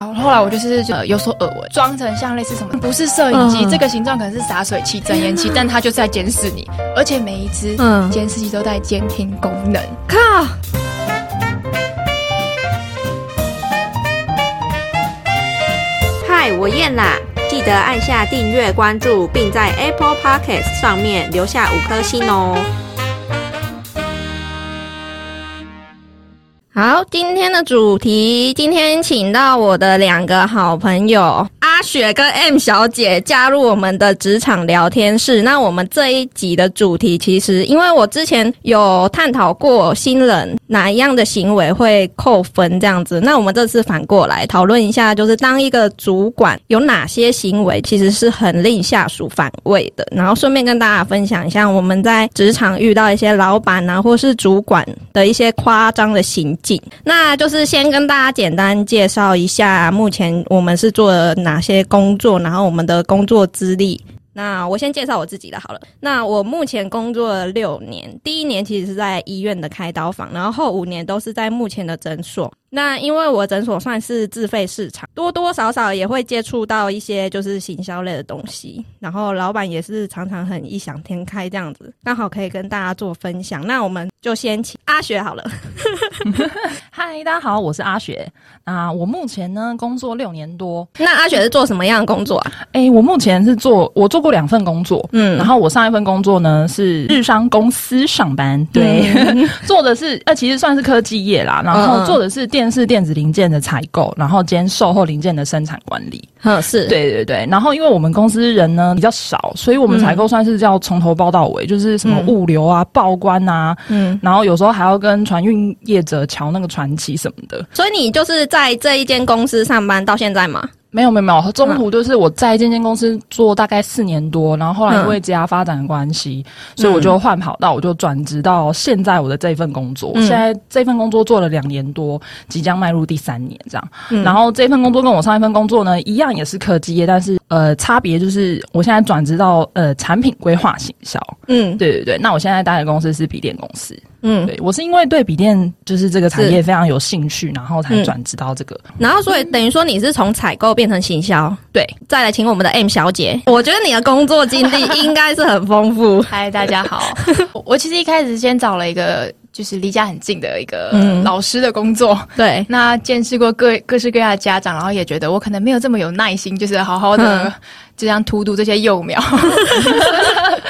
然后后来我就是呃有所耳闻，装成像类似什么，不是摄影机，嗯这个形状可能是洒水器、增烟器，但它就是在监视你，而且每一只嗯监视器都带监听功能。靠，嗨，我燕啦！记得按下订阅、关注，并在 Apple Podcast 上面留下五颗星哦。好，今天的主题，今天请到我的两个好朋友阿雪跟 M 小姐加入我们的职场聊天室。那我们这一集的主题，其实因为我之前有探讨过新人哪一样的行为会扣分这样子，那我们这次反过来讨论一下，就是当一个主管有哪些行为其实是很令下属反胃的，然后顺便跟大家分享一下我们在职场遇到一些老板啊或是主管的一些夸张的行那就是先跟大家简单介绍一下目前我们是做了哪些工作，然后我们的工作资历。那我先介绍我自己的好了。那我目前工作了六年，第一年其实是在医院的开刀房，然后后五年都是在目前的诊所。那因为我诊所算是自费市场，多多少少也会接触到一些就是行销类的东西，然后老板也是常常很异想天开这样子，刚好可以跟大家做分享。那我们就先请阿雪好了。嗨，大家好，我是阿雪。啊，我目前呢工作六年多。那阿雪是做什么样的工作啊？哎，我目前是做，我做过两份工作。嗯。然后我上一份工作呢是日商公司上班，对，做的是呃其实算是科技业啦，然后做的是电视电子零件的采购，然后兼售后零件的生产管理。嗯，是，对对对，然后因为我们公司人呢比较少，所以我们采购算是叫从头包到尾，就是什么嗯。物流啊、报关啊，嗯，然后有时候还要跟船运业者瞧那个船期什么的。所以你就是在这一间公司上班到现在吗？没有没有没有，中途就是我在这间公司做大概四年多，然后后来因为家发展的关系，所以我就换跑道，我就转职到现在我的这份工作。嗯现在这份工作做了两年多，即将迈入第三年这样。嗯然后这份工作跟我上一份工作呢一样，也是科技业，但是呃差别就是我现在转职到呃产品规划行销。嗯对对对，那我现在待的公司是笔电公司。嗯，对我是因为对笔电就是这个产业非常有兴趣，然后才嗯转职到这个。然后所以等于说你是从采购变成行销，对，再来请我们的 M 小姐，我觉得你的工作经历应该是很丰富。嗨，大家好。我我其实一开始先找了一个就是离家很近的一个嗯老师的工作，对，那见识过各各式各样的家长，然后也觉得我可能没有这么有耐心，就是好好的嗯就这样荼毒这些幼苗。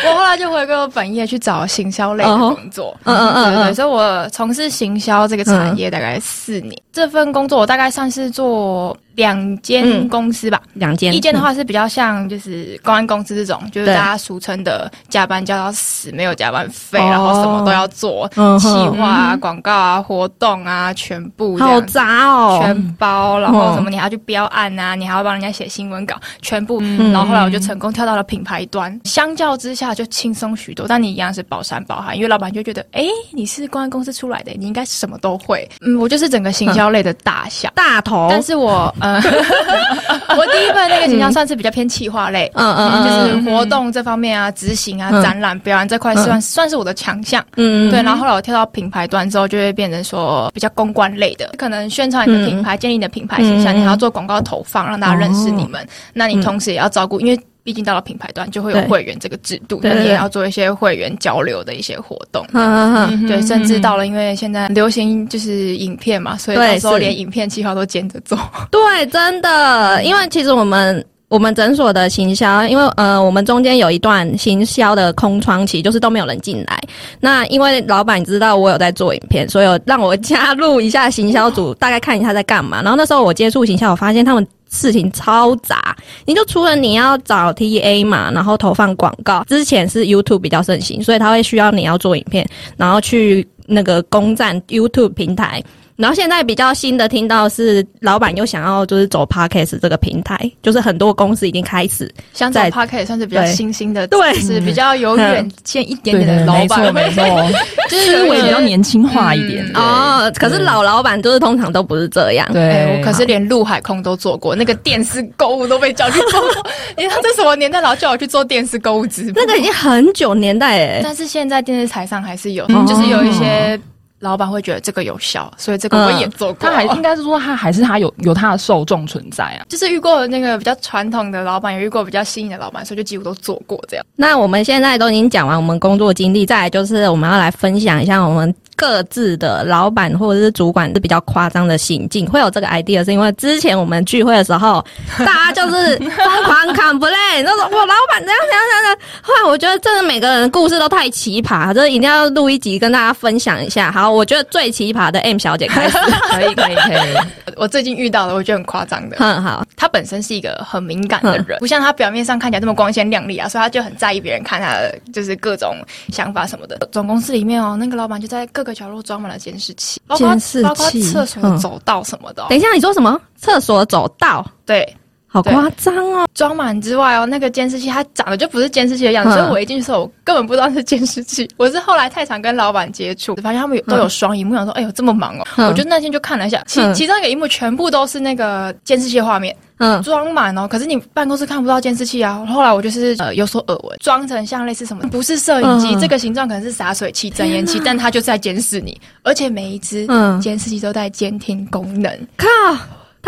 我后来就回归我本业去找行销类的工作。嗯嗯嗯对所以我从事行销这个产业大概四年。这份工作我大概算是做两间嗯公司吧。两间，一间的话是比较像就是公安公司这种，就是大家俗称的加班加到死，没有加班费，哦然后什么都要做，嗯企哼划啊、广告啊、活动啊，全部好杂哦。全包，然后什么嗯你还要去标案啊，你还要帮人家写新闻稿，全部。嗯然后后来我就成功跳到了品牌端，相较之下就轻松许多。但你一样是包山包海，因为老板就觉得，哎，你是公安公司出来的，你应该什么都会。嗯，我就是整个行销类的大小。大头，但是我呃，我第一份那个形象算是比较偏企划类，嗯嗯嗯，就是活动这方面啊、执行啊、嗯。展览、表演这块算算是我的强项。嗯对，然后后来我跳到品牌端之后，就会变成说比较公关类的，可能宣传你的品牌、建立你的品牌形象，嗯你还要做广告投放，让大家认识你们。那你同时也要照顾，因为毕竟到了品牌端就会有会员这个制度，那你也要做一些会员交流的一些活动。嗯嗯嗯，对，甚至到了，因为现在流行就是影片嘛，所以对到时候连影片计划都兼着做。对，真的，因为其实我们。我们诊所的行销，因为呃，我们中间有一段行销的空窗期，就是都没有人进来。那因为老板知道我有在做影片，所以有让我加入一下行销组，大概看一下在干嘛。然后那时候我接触行销，我发现他们事情超杂。你就除了你要找 TA 嘛，然后投放广告，之前是 YouTube 比较盛行，所以他会需要你要做影片，然后去那个攻占 YouTube 平台。然后现在比较新的听到是老板又想要就是走 Podcast 这个平台，就是很多公司已经开始像这在 p a r k 也算是比较新兴的，对是比较有远见一点点的老没错板，没错，就是有思维比较。年轻化一点。哦。可是老老板就是通常都不是这样，哎、对，我可是连陆海空都做过，那个电视购物都被叫去做过。你看这什么年代，老叫我去做电视购物直播？那个已经很久年代诶。但是现在电视台上还是有，嗯就是有一些老板会觉得这个有效，所以这个我也做过。他还应该是说他还是他有有他的受众存在啊。就是遇过那个比较传统的老板，也遇过比较新颖的老板，所以就几乎都做过这样。那我们现在都已经讲完我们工作经历，再来就是我们要来分享一下我们各自的老板或者是主管是比较夸张的行径。会有这个 idea 是因为之前我们聚会的时候，大家就是疯狂 complain，那种我老板这样怎样怎样。后来我觉得真的每个人的故事都太奇葩，这一定要录一集跟大家分享一下。好，我觉得最奇葩的 M 小姐开始，可以可以可以。我最近遇到的，我觉得很夸张的。嗯 好，她本身是一个很敏感的人，不像她表面上看起来这么光鲜亮丽啊，所以她就很在意别人看她的就是各种想法什么的。总公司里面哦，那个老板就在各个角落装满了监视器，监视器，包括厕所走道什么的。等一下，你说什么？厕所走道？对。好夸张哦！装满之外哦，那个监视器它长得就不是监视器的样子，所以我一进去的时候，我根本不知道是监视器。我是后来太常跟老板接触，发现他们有都有双荧幕，想说哎呦这么忙哦！我就那天就看了一下，其其中一个荧幕全部都是那个监视器画面，嗯，装满哦。可是你办公室看不到监视器啊。后来我就是呃有所耳闻，装成像类似什么，不是摄影机，这个形状可能是洒水器、增烟器，但它就是在监视你，而且每一只监视器都带监听功能。靠！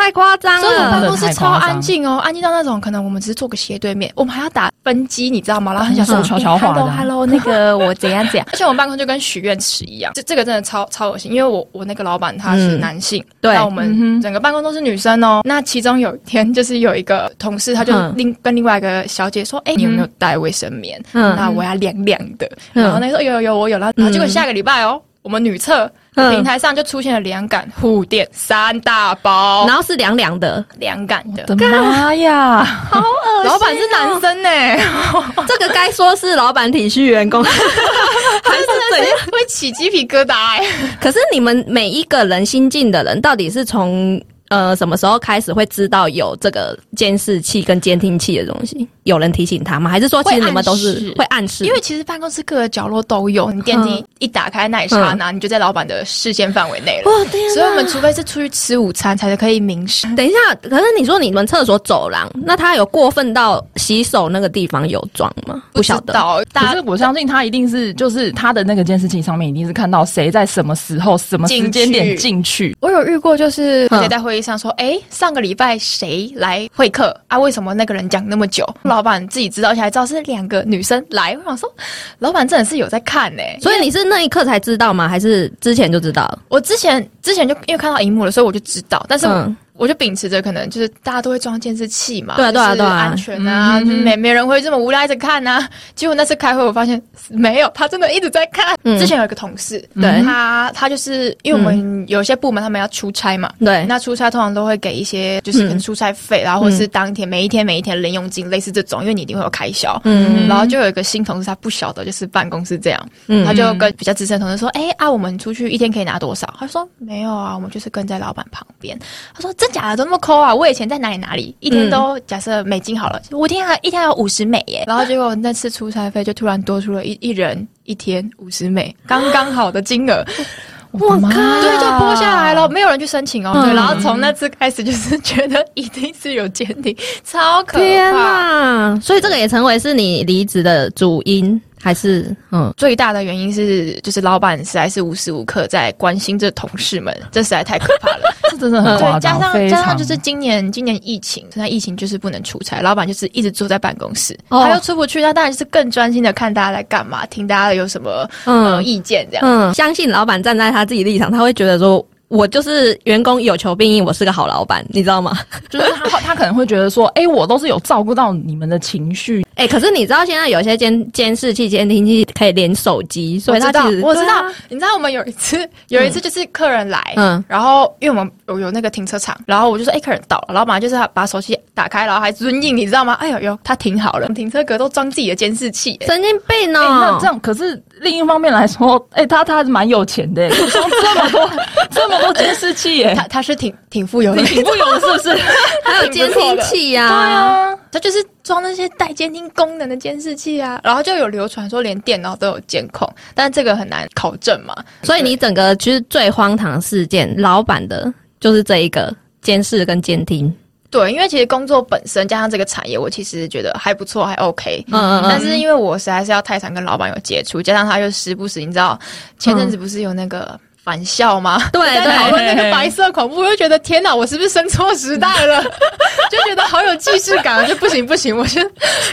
太夸张了！所以我们办公室超安静哦，安静到那种可能我们只是坐个斜对面，我们还要打分机，你知道吗？然后很想说悄悄话 Hello，那个 我怎样怎样。而且我们办公就跟许愿池一样，这这个真的超超恶心。因为我我那个老板他是男性，对，那我们整个办公都是女生哦。那其中有一天就是有一个同事，他就另跟另外一个小姐说：“哎，你有没有带卫生棉？那我要凉凉的。”然后那个说：“有有有，我有了。”然后结果下个礼拜哦，我们女厕。平台上就出现了凉感护垫三大包，然后是凉凉的凉感的。妈呀，好恶心！老板是男生呢，这个该说是老板体恤员工，还是怎样？会起鸡皮疙瘩哎！可是你们每一个人新进的人，到底是从？呃，什么时候开始会知道有这个监视器跟监听器的东西？有人提醒他吗？还是说其实你们都是会暗示？因为其实办公室各个角落都有，你电梯一打开那一刹那，你就在老板的视线范围内了。哇天！所以我们除非是出去吃午餐，才可以明示。等一下，可是你说你们厕所走廊，那他有过分到洗手那个地方有装吗？不晓得。可是我相信他一定是，就是他的那个监视器上面一定是看到谁在什么时候、什么时间点进去。我有遇过，就是谁在会议。上说，哎，上个礼拜谁来会客啊？为什么那个人讲那么久？老板自己知道，而且还知道是两个女生来。我想说，老板真的是有在看呢。所以你是那一刻才知道吗？还是之前就知道？我之前之前就因为看到荧幕了，所以我就知道。但是。我就秉持着可能就是大家都会装监视器嘛，对啊对啊对，安全啊，没没人会这么无聊一直看呐。结果那次开会，我发现没有，他真的一直在看。之前有一个同事，对他他就是因为我们有些部门他们要出差嘛，对，那出差通常都会给一些就是可能出差费，然后或是当天每一天每一天零用金，类似这种，因为你一定会有开销。嗯，然后就有一个新同事，他不晓得就是办公室这样，他就跟比较资深同事说：“哎啊，我们出去一天可以拿多少？”他说：“没有啊，我们就是跟在老板旁边。”他说：“这。”假的都那么抠啊！我以前在哪里哪里，一天都假设美金好了，我一天还一天要五十美耶。然后结果那次出差费就突然多出了一一人一天五十美，刚刚好的金额。我靠！对，就拨下来了，没有人去申请哦。对，然后从那次开始就是觉得一定是有监听，超可怕。所以这个也成为是你离职的主因。还是嗯，最大的原因是就是老板实在是无时无刻在关心这同事们，这实在太可怕了，这真的很夸张。加上加上就是今年今年疫情，现在疫情就是不能出差，老板就是一直坐在办公室，他又出不去，他当然就是更专心的看大家在干嘛，听大家有什么嗯意见这样。嗯，相信老板站在他自己立场，他会觉得说。我就是员工有求必应，我是个好老板，你知道吗？就是他他可能会觉得说，哎，我都是有照顾到你们的情绪，哎，可是你知道现在有些监监视器、监听器可以连手机，所以他其实我知道，你知道我们有一次有一次就是客人来，嗯，然后因为我们有有那个停车场，然后我就说，哎，客人到了，然后马上就是把手机打开，然后还尊应，你知道吗？哎呦呦，他停好了，停车格都装自己的监视器，神经病哦！那这样可是另一方面来说，哎，他他还是蛮有钱的，装这么多 这么。多监视器耶，他他是挺挺富有的，挺富有的，是不是？还有监听器呀，对啊，他就是装那些带监听功能的监视器啊，然后就有流传说连电脑都有监控，但这个很难考证嘛。所以你整个其实最荒唐事件，老板的就是这一个监视跟监听。对，因为其实工作本身加上这个产业，我其实觉得还不错，还 OK。嗯嗯。但是因为我实在是要太常跟老板有接触，加上他又时不时，你知道，前阵子不是有那个。返校吗？对在讨论那个白色恐怖，我就觉得天哪，我是不是生错时代了？就觉得好有既视感，就不行不行，我是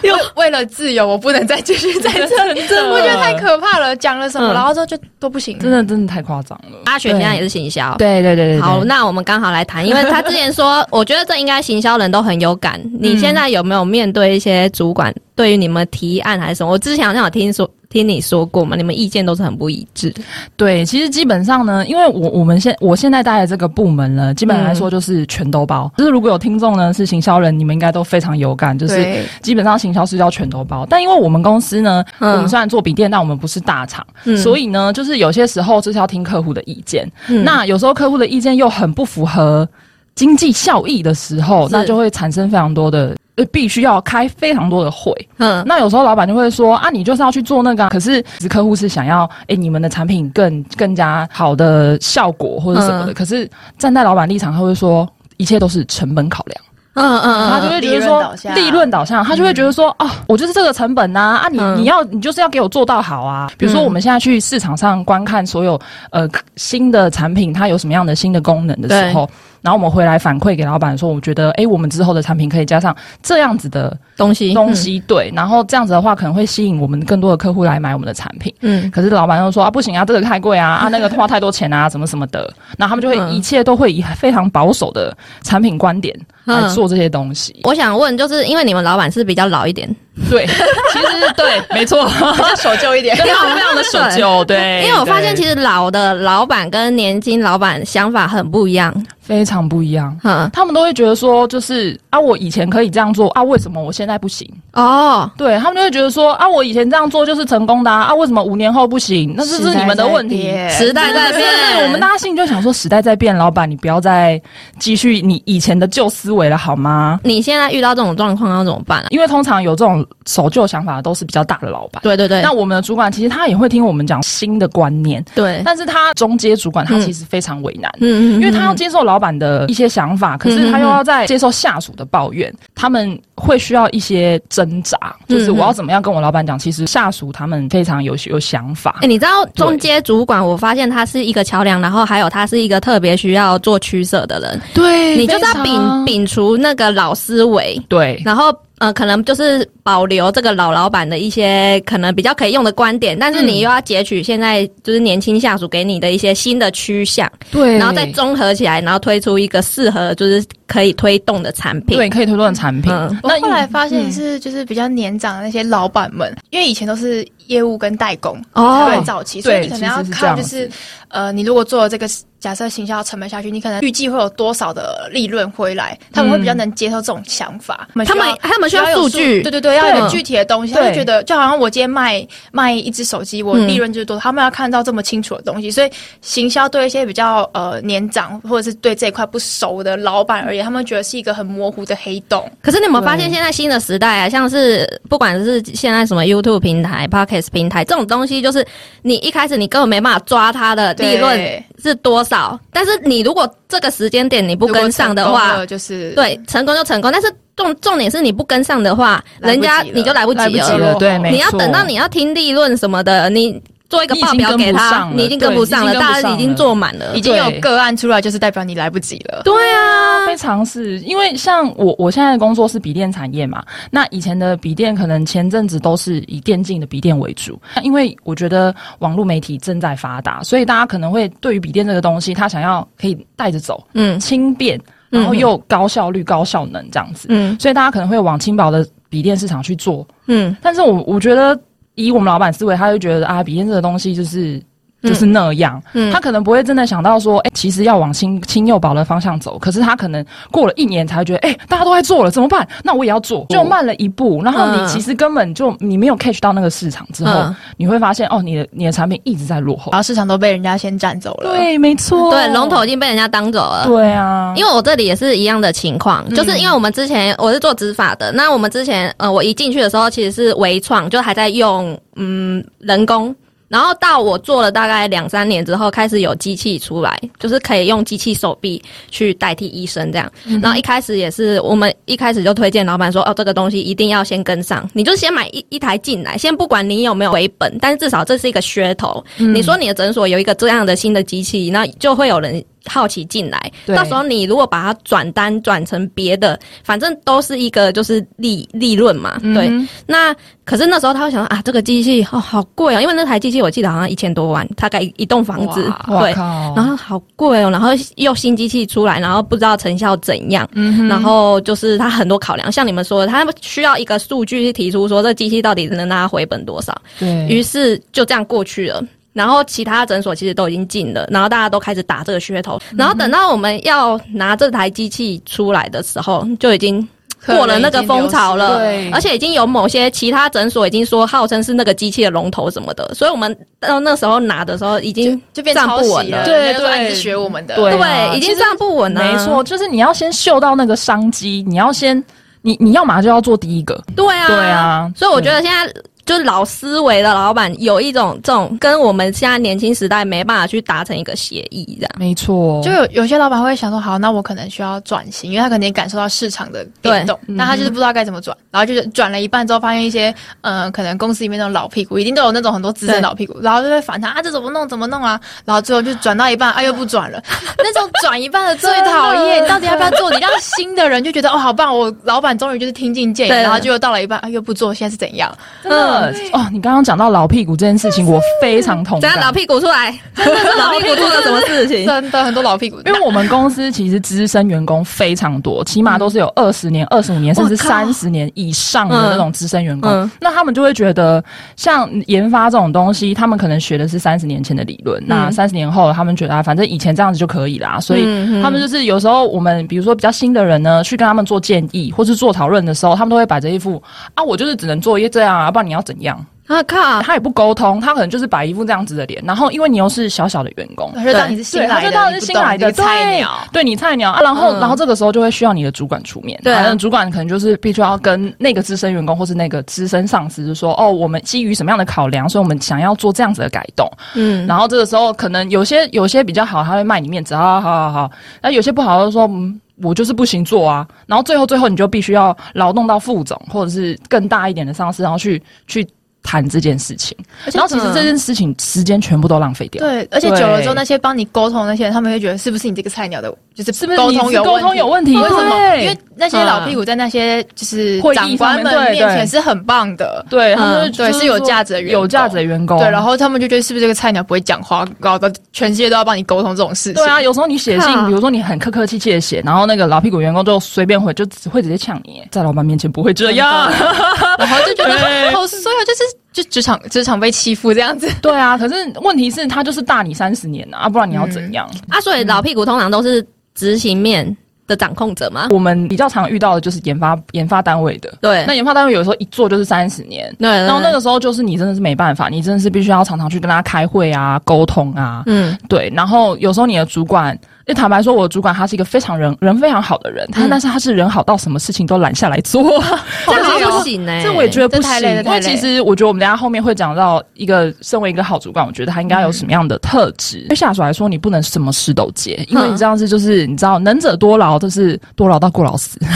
又为了自由，我不能再继续在这里，我觉得太可怕了。讲了什么，然后之后就都不行，真的真的太夸张了。阿雪现在也是行销，对对对对。好，那我们刚好来谈，因为他之前说，我觉得这应该行销人都很有感。你现在有没有面对一些主管对于你们提案还是什么？我之前好像有听说。听你说过嘛？你们意见都是很不一致。对，其实基本上呢，因为我我们现我现在待的这个部门呢，基本来说就是全都包。就是如果有听众呢是行销人，你们应该都非常有感。就是基本上行销是叫全都包。但因为我们公司呢，我们虽然做笔电，但我们不是大厂，所以呢，就是有些时候就是要听客户的意见。那有时候客户的意见又很不符合经济效益的时候，那就会产生非常多的。必须要开非常多的会，嗯，那有时候老板就会说啊，你就是要去做那个，可是客户是想要，哎，你们的产品更更加好的效果或者什么的，可是站在老板立场，他会说一切都是成本考量，嗯嗯嗯，他就会觉得说利润导向，他就会觉得说啊，我就是这个成本呐，啊，你你要你就是要给我做到好啊，比如说我们现在去市场上观看所有呃新的产品，它有什么样的新的功能的时候。然后我们回来反馈给老板说，我觉得，哎，我们之后的产品可以加上这样子的东西，东西对。然后这样子的话，可能会吸引我们更多的客户来买我们的产品。嗯。可是老板又说啊，不行啊，这个太贵啊，啊，那个花太多钱啊，什么什么的。那他们就会一切都会以非常保守的产品观点来做这些东西。我想问，就是因为你们老板是比较老一点。对，其实对，没错，比较守旧一点，非常非常的守旧。对，因为我发现其实老的老板跟年轻老板想法很不一样，非常不一样。嗯，他们都会觉得说，就是啊，我以前可以这样做啊，为什么我现在不行？哦，对他们就会觉得说啊，我以前这样做就是成功的啊，为什么五年后不行？那这是你们的问题。时代在变，我们大家心里就想说，时代在变，老板你不要再继续你以前的旧思维了，好吗？你现在遇到这种状况要怎么办啊？因为通常有这种。守旧想法都是比较大的老板，对对对。那我们的主管其实他也会听我们讲新的观念，对。但是他中阶主管他其实非常为难，嗯嗯，因为他要接受老板的一些想法，可是他又要在接受下属的抱怨，他们会需要一些挣扎，就是我要怎么样跟我老板讲？其实下属他们非常有有想法。哎，你知道中阶主管，我发现他是一个桥梁，然后还有他是一个特别需要做取舍的人，对，你就是要摒摒除那个老思维，对，然后。呃，可能就是保留这个老老板的一些可能比较可以用的观点，但是你又要截取现在就是年轻下属给你的一些新的趋向，对，然后再综合起来，然后推出一个适合就是可以推动的产品，对，可以推动的产品。我后来发现是就是比较年长的那些老板们，因为以前都是业务跟代工哦，很早期，所以你可能要看就是呃，你如果做了这个。假设行销成本下去，你可能预计会有多少的利润回来？他们会比较能接受这种想法。他们他们需要数据，对对对，要有具体的东西。他们觉得，就好像我今天卖卖一只手机，我利润就是多。他们要看到这么清楚的东西，所以行销对一些比较呃年长或者是对这一块不熟的老板而言，他们觉得是一个很模糊的黑洞。可是你有没有发现，现在新的时代啊，像是不管是现在什么 YouTube 平台、Podcast 平台这种东西，就是你一开始你根本没办法抓它的利润是多少。少，但是你如果这个时间点你不跟上的话，就是对成功就成功。但是重重点是你不跟上的话，人家你就来不及了。对，你要等到你要听利润什么的，你。做一个报表给他，你已经跟不上了，大家已经做满了，已经有个案出来，就是代表你来不及了。对啊，非常是因为像我，我现在的工作是笔电产业嘛，那以前的笔电可能前阵子都是以电竞的笔电为主，因为我觉得网络媒体正在发达，所以大家可能会对于笔电这个东西，他想要可以带着走，嗯，轻便，然后又高效率、高效能这样子，嗯，所以大家可能会往轻薄的笔电市场去做，嗯，但是我我觉得。以我们老板思维，他就觉得啊，笔电这个东西就是。就是那样，他可能不会真的想到说，哎，其实要往轻轻幼保的方向走。可是他可能过了一年才觉得，哎，大家都在做了，怎么办？那我也要做，就慢了一步。然后你其实根本就你没有 catch 到那个市场之后，你会发现哦，你的你的产品一直在落后，然后市场都被人家先占走了。对，没错，对，龙头已经被人家当走了。对啊，因为我这里也是一样的情况，就是因为我们之前我是做执法的，那我们之前呃，我一进去的时候其实是微创，就还在用嗯人工。然后到我做了大概两三年之后，开始有机器出来，就是可以用机器手臂去代替医生这样。然后一开始也是我们一开始就推荐老板说，哦，这个东西一定要先跟上，你就先买一一台进来，先不管你有没有回本，但是至少这是一个噱头。你说你的诊所有一个这样的新的机器，那就会有人。好奇进来，到时候你如果把它转单转成别的，反正都是一个就是利利润嘛。对，那可是那时候他会想说啊，这个机器哦好贵啊，因为那台机器我记得好像一千多万，大概一栋房子。对，然后好贵哦，然后又新机器出来，然后不知道成效怎样。嗯然后就是他很多考量，像你们说的，他需要一个数据去提出说这机器到底能拿回本多少。对于是就这样过去了。然后其他诊所其实都已经进了，然后大家都开始打这个噱头，然后等到我们要拿这台机器出来的时候，就已经过了那个风潮了。对，而且已经有某些其他诊所已经说号称是那个机器的龙头什么的，所以我们到那时候拿的时候已经就变站不稳了。对对，学我们的，对，已经站不稳了。没错，就是你要先嗅到那个商机，你要先你你要嘛就要做第一个。对啊，对啊，所以我觉得现在。就是老思维的老板有一种这种跟我们现在年轻时代没办法去达成一个协议，这样。没错。就有有些老板会想说，好，那我可能需要转型，因为他可能也感受到市场的变动，那他就是不知道该怎么转，然后就是转了一半之后，发现一些呃，可能公司里面那种老屁股，一定都有那种很多资深老屁股，然后就会反他啊，这怎么弄怎么弄啊，然后最后就转到一半啊，又不转了，那种转一半的最讨厌，到底要不要做？你让新的人就觉得哦，好棒，我老板终于就是听进建议，然后就到了一半啊，又不做，现在是怎样？真的哦，你刚刚。讲到老屁股这件事情，我非常同意。讲老屁股出来，真的是老屁股做了什么事情？真的很多老屁股。因为我们公司其实资深员工非常多，起码都是有二十年、二十五年，甚至三十年以上的那种资深员工。那他们就会觉得，像研发这种东西，他们可能学的是三十年前的理论。那三十年后，他们觉得啊，反正以前这样子就可以啦。所以他们就是有时候我们比如说比较新的人呢，去跟他们做建议或是做讨论的时候，他们都会摆着一副啊，我就是只能做一这样啊，不然你要怎样？啊靠！他也不沟通，他可能就是摆一副这样子的脸，然后因为你又是小小的员工，他就当你是新来的，他就当你是新来的菜鸟，对你菜鸟啊，然后然后这个时候就会需要你的主管出面，对，主管可能就是必须要跟那个资深员工或是那个资深上司就说，哦，我们基于什么样的考量，所以我们想要做这样子的改动，嗯，然后这个时候可能有些有些比较好，他会卖你面子，好好好好，那有些不好就说，嗯，我就是不行做啊，然后最后最后你就必须要劳动到副总或者是更大一点的上司，然后去去。谈这件事情，然后其实这件事情时间全部都浪费掉。对，而且久了之后，那些帮你沟通那些人，他们会觉得是不是你这个菜鸟的，就是是不是沟通有沟通有问题？为什么？因为那些老屁股在那些就是长官们面前是很棒的，对，他们对是有价值的有价值的员工。对，然后他们就觉得是不是这个菜鸟不会讲话，搞得全世界都要帮你沟通这种事情。对啊，有时候你写信，比如说你很客客气气的写，然后那个老屁股员工就随便回，就只会直接呛你，在老板面前不会这样，然后就觉得好所有就是。就职场职场被欺负这样子，对啊。可是问题是，他就是大你三十年啊，不然你要怎样啊？所以老屁股通常都是执行面的掌控者吗。我们比较常遇到的就是研发研发单位的，对。那研发单位有时候一做就是三十年，对。然后那个时候就是你真的是没办法，你真的是必须要常常去跟他开会啊，沟通啊，嗯，对。然后有时候你的主管。因为坦白说，我主管他是一个非常人人非常好的人，他但是他是人好到什么事情都揽下来做，这样不行呢。这我也觉得不行。因为其实我觉得我们等下后面会讲到一个身为一个好主管，我觉得他应该有什么样的特质。对下属来说，你不能什么事都接，因为你这样子就是你知道，能者多劳，就是多劳到过劳死。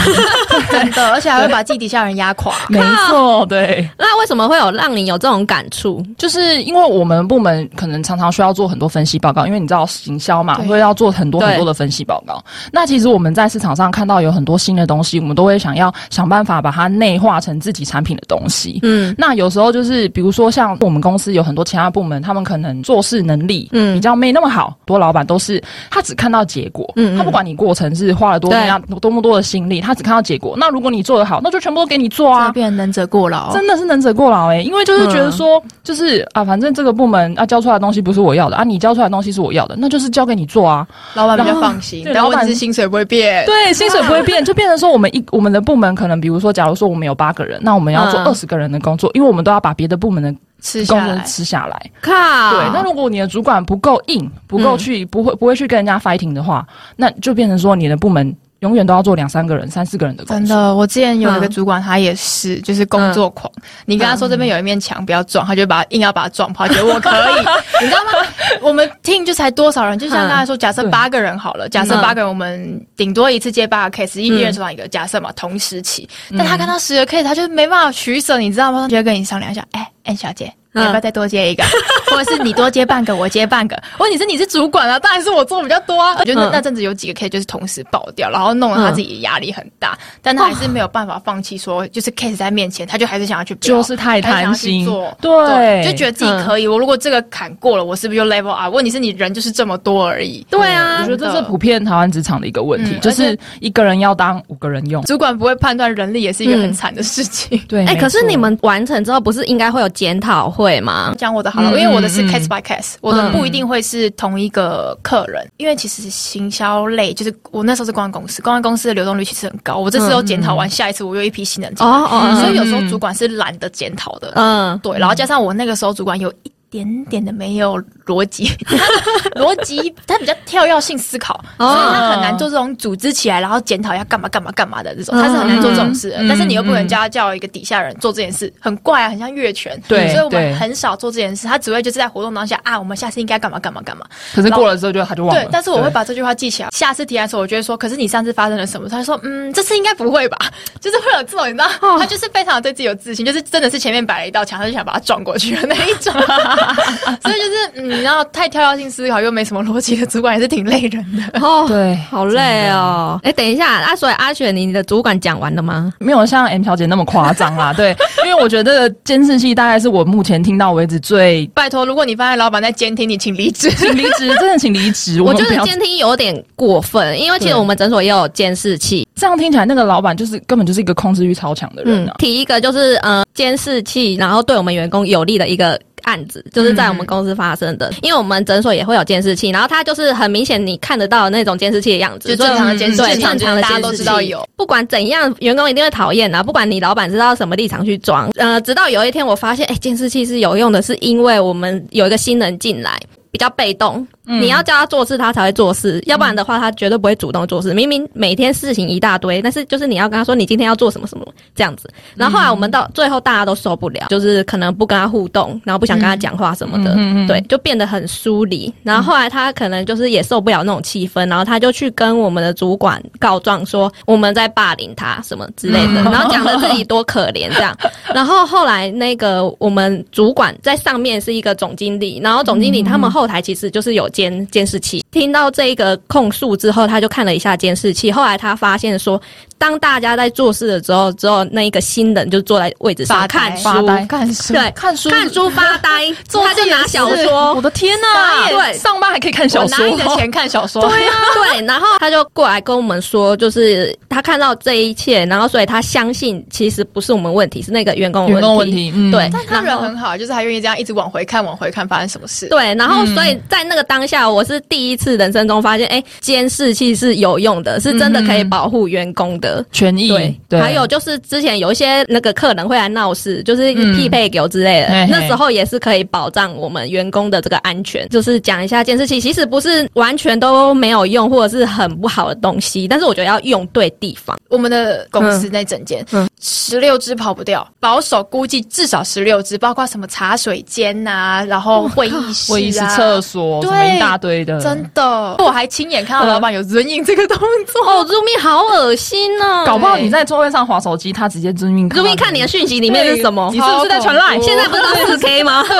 真的，而且还会把自己底下人压垮。没错，对。那为什么会有让你有这种感触？就是因为我们部门可能常常需要做很多分析报告，因为你知道行销嘛，会要做很多。很多的分析报告，那其实我们在市场上看到有很多新的东西，我们都会想要想办法把它内化成自己产品的东西。嗯，那有时候就是比如说像我们公司有很多其他部门，他们可能做事能力嗯。比较没那么好，多老板都是他只看到结果，嗯，他不管你过程是花了多么样多么多的心力，他只看到结果。那如果你做得好，那就全部都给你做啊，变能者过劳，真的是能者过劳哎，因为就是觉得说就是啊，反正这个部门啊交出来的东西不是我要的啊，你交出来的东西是我要的，那就是交给你做啊，老板比较放心。老板是薪水不会变，对，薪水不会变，就变成说我们一我们的部门可能，比如说，假如说我们有八个人，那我们要做二十个人的工作，因为我们都要把别的部门的吃下来吃下来。靠，对，那如果你的主管不够硬，不够去，不会不会去跟人家 fighting 的话，那就变成说你的部门永远都要做两三个人、三四个人的工作。真的，我之前有一个主管，他也是，就是工作狂。你跟他说这边有一面墙不要撞，他就把硬要把它撞破。觉得我可以，你知道吗？我们听就才多少人？就像刚才说，假设八个人好了，假设八个人，我们顶多一次接八个 case，一人手上一个。假设嘛，同时起，但他看到十个 case，他就没办法取舍，你知道吗？他就跟你商量一下，哎，N 小姐。要不要再多接一个，或者是你多接半个，我接半个？问题是你是主管啊，当然是我做比较多啊。我觉得那阵子有几个 case 就是同时爆掉，然后弄得他自己压力很大，但他还是没有办法放弃，说就是 case 在面前，他就还是想要去，就是太贪心，对，就觉得自己可以。我如果这个坎过了，我是不是就 level up？问题是你人就是这么多而已。对啊，我觉得这是普遍台湾职场的一个问题，就是一个人要当五个人用，主管不会判断人力，也是一个很惨的事情。对，哎，可是你们完成之后，不是应该会有检讨会吗？讲我。的好了，因为我的是 case by case，我的不一定会是同一个客人，因为其实行销类就是我那时候是公关公司，公关公司的流动率其实很高。我这次都检讨完，下一次我又一批新人进来，所以有时候主管是懒得检讨的。嗯，对，然后加上我那个时候主管有一。点点的没有逻辑，逻辑他比较跳跃性思考，所以他很难做这种组织起来，然后检讨要干嘛干嘛干嘛的这种，他是很难做这种事。但是你又不能叫他叫一个底下人做这件事，很怪啊，很像越权。对，所以我们很少做这件事。他只会就是在活动当下啊，我们下次应该干嘛干嘛干嘛。可是过了之后就他就忘了。对，但是我会把这句话记起来。下次提案的时候，我就会说，可是你上次发生了什么？他说，嗯，这次应该不会吧？就是会有这种，你知道，他就是非常对自己有自信，就是真的是前面摆了一道墙，他就想把它撞过去的那一种。所以。就是嗯，然后太跳跃性思考又没什么逻辑的主管也是挺累人的哦。对，好累哦。哎，等一下，啊，所以阿雪，你的主管讲完了吗？没有像 M 小姐那么夸张啦。对，因为我觉得监视器大概是我目前听到为止最……拜托，如果你发现老板在监听你，请离职，请离职，真的请离职。我觉得监听有点过分，因为其实我们诊所也有监视器。这样听起来，那个老板就是根本就是一个控制欲超强的人啊。提一个就是呃，监视器，然后对我们员工有利的一个。案子就是在我们公司发生的，因为我们诊所也会有监视器，然后它就是很明显你看得到那种监视器的样子，就正常的监视器，正常的大家都知道有。不管怎样，员工一定会讨厌啊！不管你老板知道什么立场去装，呃，直到有一天我发现，哎，监视器是有用的，是因为我们有一个新人进来。比较被动，你要叫他做事，他才会做事，要不然的话，他绝对不会主动做事。明明每天事情一大堆，但是就是你要跟他说，你今天要做什么什么这样子。然后后来我们到最后，大家都受不了，就是可能不跟他互动，然后不想跟他讲话什么的，对，就变得很疏离。然后后来他可能就是也受不了那种气氛，然后他就去跟我们的主管告状，说我们在霸凌他什么之类的，然后讲的自己多可怜这样。然后后来那个我们主管在上面是一个总经理，然后总经理他们后。后台其实就是有监监视器。听到这一个控诉之后，他就看了一下监视器。后来他发现说，当大家在做事的时候，之后那一个新人就坐在位置上看书，看书，对，看书，看书发呆，他就拿小说。我的天哪！对，上班还可以看小说，拿你的钱看小说。对啊，对。然后他就过来跟我们说，就是他看到这一切，然后所以他相信其实不是我们问题，是那个员工员工问题。对，但他人很好，就是他愿意这样一直往回看，往回看发生什么事。对，然后所以。在那个当下，我是第一次人生中发现，哎，监视器是有用的，是真的可以保护员工的权益。对，还有就是之前有一些那个客人会来闹事，就是匹配狗之类的，那时候也是可以保障我们员工的这个安全。就是讲一下监视器，其实不是完全都没有用，或者是很不好的东西，但是我觉得要用对地方。我们的公司那整间，十六只跑不掉，保守估计至少十六只，包括什么茶水间呐，然后会议室、会议室、厕所。对，一大堆的，真的，我还亲眼看到老板有人影这个动作。哦，入面好恶心哦！搞不好你在座位上划手机，他直接遵命。遵命看你的讯息里面是什么？你是不是在传赖？现在不是四 K 吗？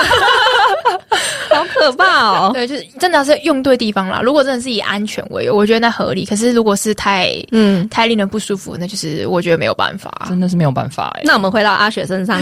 好可怕哦！对，就是真的是用对地方啦。如果真的是以安全为由，我觉得那合理。可是如果是太嗯太令人不舒服，那就是我觉得没有办法，真的是没有办法。那我们回到阿雪身上，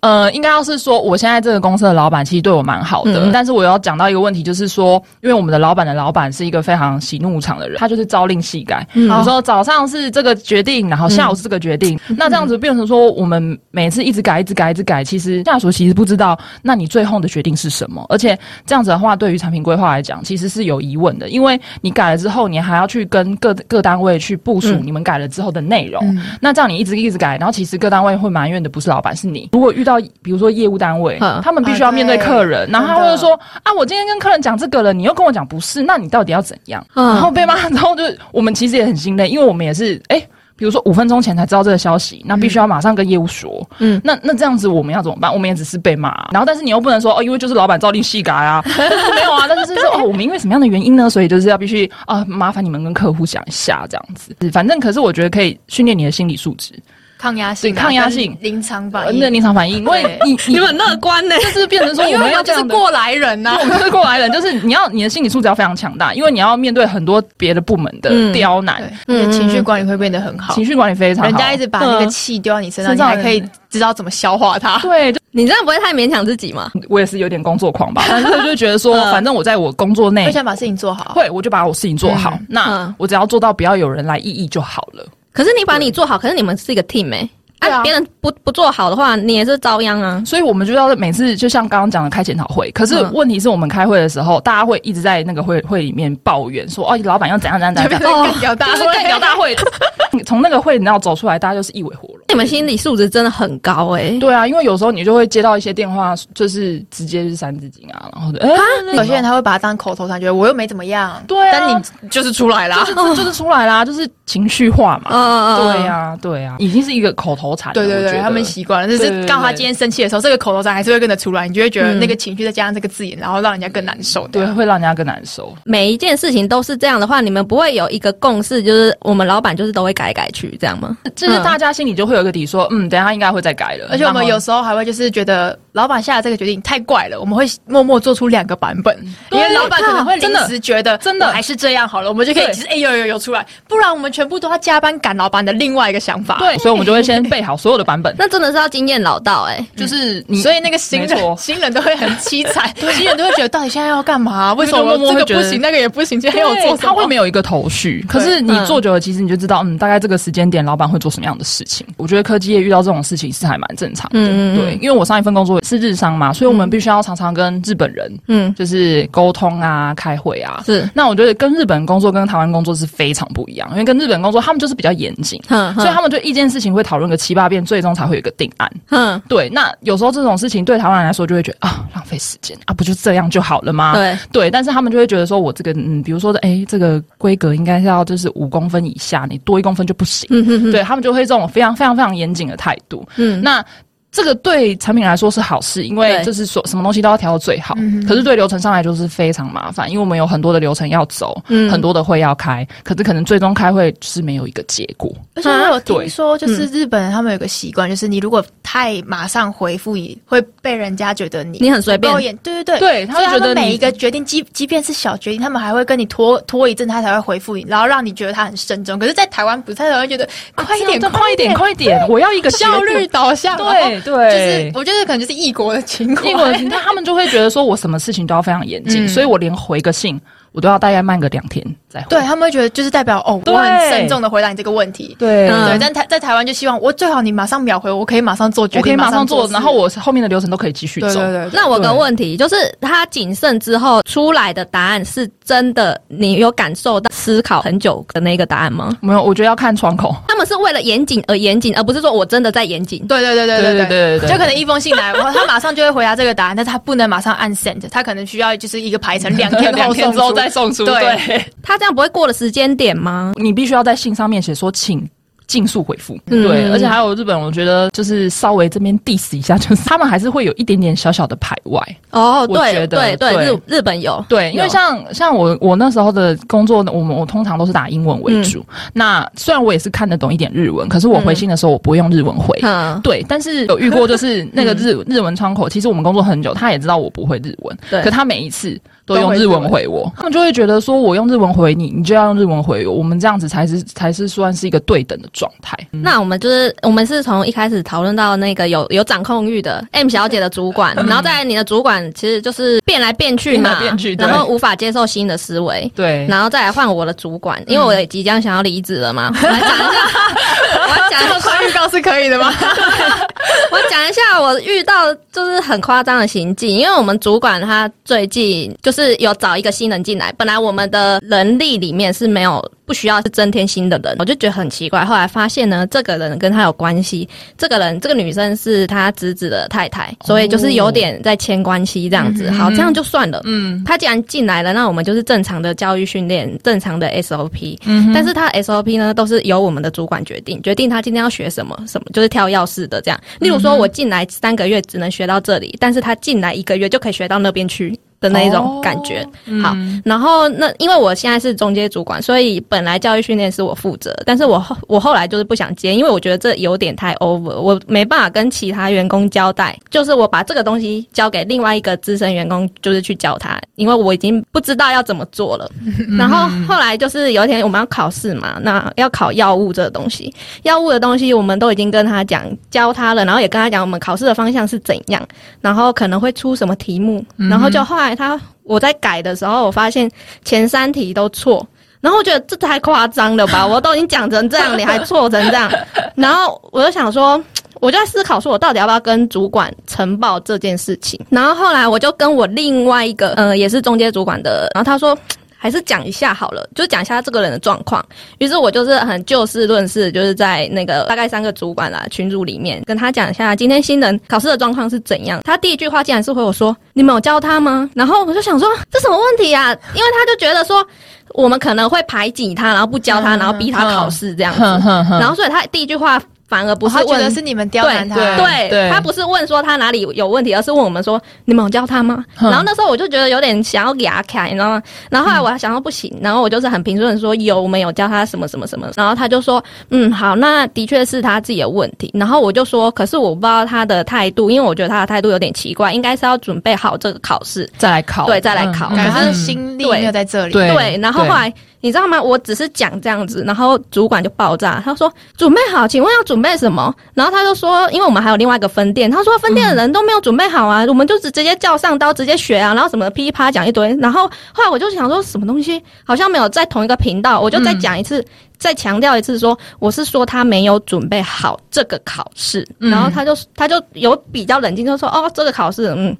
呃，应该要是说，我现在这个公司的老板其实对我蛮好的，但是我要讲到一个问题，就是说，因为我们的老板的老板是一个非常喜怒无常的人，他就是朝令夕改。有时候早上是这个决定，然后下午是这个决定，那这样子变成说，我们每次一直改，一直改，一直改，其实下属其实不知道，那你最后的决定是什么？而且这样子的话，对于产品规划来讲，其实是有疑问的，因为你改了之后，你还要去跟各各单位去部署你们改了之后的内容。那这样你一直一直改，然后其实各单位会埋怨的不是老板，是你。如果遇到到比如说业务单位，他们必须要面对客人，然后他会说啊，我今天跟客人讲这个了，你又跟我讲不是，那你到底要怎样？然后被骂之后，就我们其实也很心累，因为我们也是哎。比如说五分钟前才知道这个消息，那必须要马上跟业务说。嗯，那那这样子我们要怎么办？我们也只是被骂，然后但是你又不能说哦，因为就是老板照例细改啊，没有啊，但是说哦，我们因为什么样的原因呢？所以就是要必须啊，麻烦你们跟客户讲一下这样子。反正可是我觉得可以训练你的心理素质。抗压性，抗压性，临场反应，那临场反应，因为你你很乐观呢，就是变成说我们要就是过来人呐，我们是过来人，就是你要你的心理素质要非常强大，因为你要面对很多别的部门的刁难，嗯，情绪管理会变得很好，情绪管理非常好，人家一直把那个气丢到你身上，你还可以知道怎么消化它。对，你这样不会太勉强自己吗？我也是有点工作狂吧，但是就觉得说，反正我在我工作内，我想把事情做好，会我就把我事情做好，那我只要做到不要有人来异议就好了。可是你把你做好，可是你们是一个 team 哎。啊，别人不不做好的话，你也是遭殃啊。所以我们就要每次就像刚刚讲的开检讨会。可是问题是我们开会的时候，大家会一直在那个会会里面抱怨说：“哦，老板要怎样怎样怎样。”哦，干掉大会，干掉大会。从那个会你要走出来，大家就是一尾活龙。你们心理素质真的很高哎。对啊，因为有时候你就会接到一些电话，就是直接是三字经啊，然后的哎，有些人他会把它当口头禅，觉得我又没怎么样。对，但你就是出来啦，就是 就是出来啦，就是情绪化嘛。嗯嗯嗯，对呀对呀，已经是一个口头禅。对对对。他们习惯了，就是刚好他今天生气的时候，这个口头禅还是会跟着出来，你就会觉得那个情绪再加上这个字眼，然后让人家更难受。对，会让人家更难受。每一件事情都是这样的话，你们不会有一个共识，就是我们老板就是都会改改去这样吗？就是大家心里就会有一个底，说嗯，等下应该会再改了。而且我们有时候还会就是觉得老板下的这个决定太怪了，我们会默默做出两个版本，因为老板可能会临时觉得真的。还是这样好了，我们就可以其实哎呦呦呦出来，不然我们全部都要加班赶老板的另外一个想法。对，所以我们就会先备好所有的版本。那真的是要经验。老道哎，就是你，所以那个新人 新人都会很凄惨，新人都会觉得到底现在要干嘛？为什么这个不行，那个也不行？今天要做，他会没有一个头绪。可是你做久了，其实你就知道，嗯，大概这个时间点，老板会做什么样的事情。我觉得科技业遇到这种事情是还蛮正常的，对，因为我上一份工作是日商嘛，所以我们必须要常常跟日本人，嗯，就是沟通啊、开会啊。是，那我觉得跟日本工作跟台湾工作是非常不一样，因为跟日本工作他们就是比较严谨，所以他们就一件事情会讨论个七八遍，最终才会有个定案。嗯，对，那有时候这种事情对台湾人来说就会觉得啊，浪费时间啊，不就这样就好了吗？对对，但是他们就会觉得说我这个嗯，比如说的哎，这个规格应该是要就是五公分以下，你多一公分就不行。嗯哼，对他们就会这种非常非常非常严谨的态度。嗯，那。这个对产品来说是好事，因为就是说什么东西都要调到最好。可是对流程上来就是非常麻烦，因为我们有很多的流程要走，很多的会要开，可是可能最终开会是没有一个结果。而且我有听说，就是日本人他们有个习惯，就是你如果太马上回复，会被人家觉得你你很随便。对对对，对他觉得每一个决定，即即便是小决定，他们还会跟你拖拖一阵，他才会回复你，然后让你觉得他很慎重。可是，在台湾不太会觉得快一点，快一点，快一点，我要一个效率导向。对。对，就是我觉得可能就是异国的情况，异国的情况，他们就会觉得说我什么事情都要非常严谨，所以我连回个信。我都要大概慢个两天再回，对他们会觉得就是代表哦，我很慎重的回答你这个问题。对对，但台在台湾就希望我最好你马上秒回，我可以马上做决定，我可以马上做，然后我后面的流程都可以继续走。对对。那我个问题就是，他谨慎之后出来的答案是真的，你有感受到思考很久的那个答案吗？没有，我觉得要看窗口。他们是为了严谨而严谨，而不是说我真的在严谨。对对对对对对对对。就可能一封信来，然后他马上就会回答这个答案，但是他不能马上按 send，他可能需要就是一个排程，两天 两天之后再送出。对。他这样不会过了时间点吗？你必须要在信上面写说，请。尽速回复，对，而且还有日本，我觉得就是稍微这边 diss 一下，就是他们还是会有一点点小小的排外哦。对对对，日日本有对，因为像像我我那时候的工作，我们我通常都是打英文为主。那虽然我也是看得懂一点日文，可是我回信的时候我不会用日文回。嗯对，但是有遇过就是那个日 日文窗口，其实我们工作很久，他也知道我不会日文，对，可他每一次都用日文回我，他们就会觉得说我用日文回你，你就要用日文回我，我们这样子才是才是算是一个对等的。状态，那我们就是我们是从一开始讨论到那个有有掌控欲的 M 小姐的主管，然后在你的主管其实就是变来变去嘛，然后无法接受新的思维，对，然后再来换我的主管，因为我也即将想要离职了嘛，我来讲一下，我要讲一下预告是可以的吗？我讲一下我遇到就是很夸张的行径，因为我们主管他最近就是有找一个新人进来，本来我们的人力里面是没有不需要是增添新的人，我就觉得很奇怪。后来发现呢，这个人跟他有关系，这个人这个女生是他侄子的太太，所以就是有点在牵关系这样子。好，这样就算了。嗯，他既然进来了，那我们就是正常的教育训练，正常的 SOP。嗯，但是他 SOP 呢都是由我们的主管决定，决定他今天要学什么什么，就是跳钥匙的这样。例如说，我进来三个月只能学到这里，但是他进来一个月就可以学到那边去。的那一种感觉，好，然后那因为我现在是中阶主管，所以本来教育训练是我负责，但是我后我后来就是不想接，因为我觉得这有点太 over，我没办法跟其他员工交代，就是我把这个东西交给另外一个资深员工，就是去教他，因为我已经不知道要怎么做了。然后后来就是有一天我们要考试嘛，那要考药物这个东西，药物的东西我们都已经跟他讲教他了，然后也跟他讲我们考试的方向是怎样，然后可能会出什么题目，然后就后来。他我在改的时候，我发现前三题都错，然后我觉得这太夸张了吧？我都已经讲成这样，你还错成这样，然后我就想说，我就在思考说，我到底要不要跟主管呈报这件事情？然后后来我就跟我另外一个，呃，也是中介主管的，然后他说。还是讲一下好了，就讲一下这个人的状况。于是我就是很就事论事，就是在那个大概三个主管啦群组里面跟他讲一下今天新人考试的状况是怎样。他第一句话竟然是回我说：“你们有教他吗？”然后我就想说这什么问题啊？因为他就觉得说我们可能会排挤他，然后不教他，然后逼他考试这样子。然后所以他第一句话。反而不是问是你们刁难他，对他不是问说他哪里有问题，而是问我们说你们有教他吗？然后那时候我就觉得有点想要给他开，你知道吗？然后后来我还想到不行，然后我就是很平顺说有，我们有教他什么什么什么。然后他就说嗯好，那的确是他自己的问题。然后我就说，可是我不知道他的态度，因为我觉得他的态度有点奇怪，应该是要准备好这个考试再来考，对，再来考，可是心力没有在这里。对，然后后来。你知道吗？我只是讲这样子，然后主管就爆炸。他说：“准备好，请问要准备什么？”然后他就说：“因为我们还有另外一个分店。”他说：“分店的人都没有准备好啊，我们就直直接叫上刀，直接学啊，然后什么噼里啪讲一堆。”然后后来我就想说，什么东西好像没有在同一个频道，我就再讲一次，再强调一次，说我是说他没有准备好这个考试。然后他就他就有比较冷静，就说：“哦，这个考试，嗯。”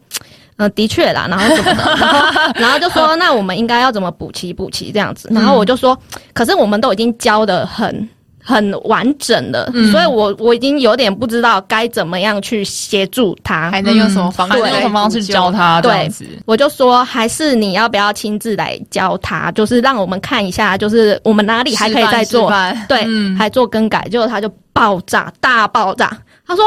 嗯，的确啦，然后什么的，然后 然后就说，那我们应该要怎么补齐补齐这样子，然后我就说，可是我们都已经教的很很完整的，所以我我已经有点不知道该怎么样去协助他，还能用什么方式，用什么方式教他？对，我就说，还是你要不要亲自来教他，就是让我们看一下，就是我们哪里还可以再做，对，还做更改，结果他就爆炸，大爆炸，他说。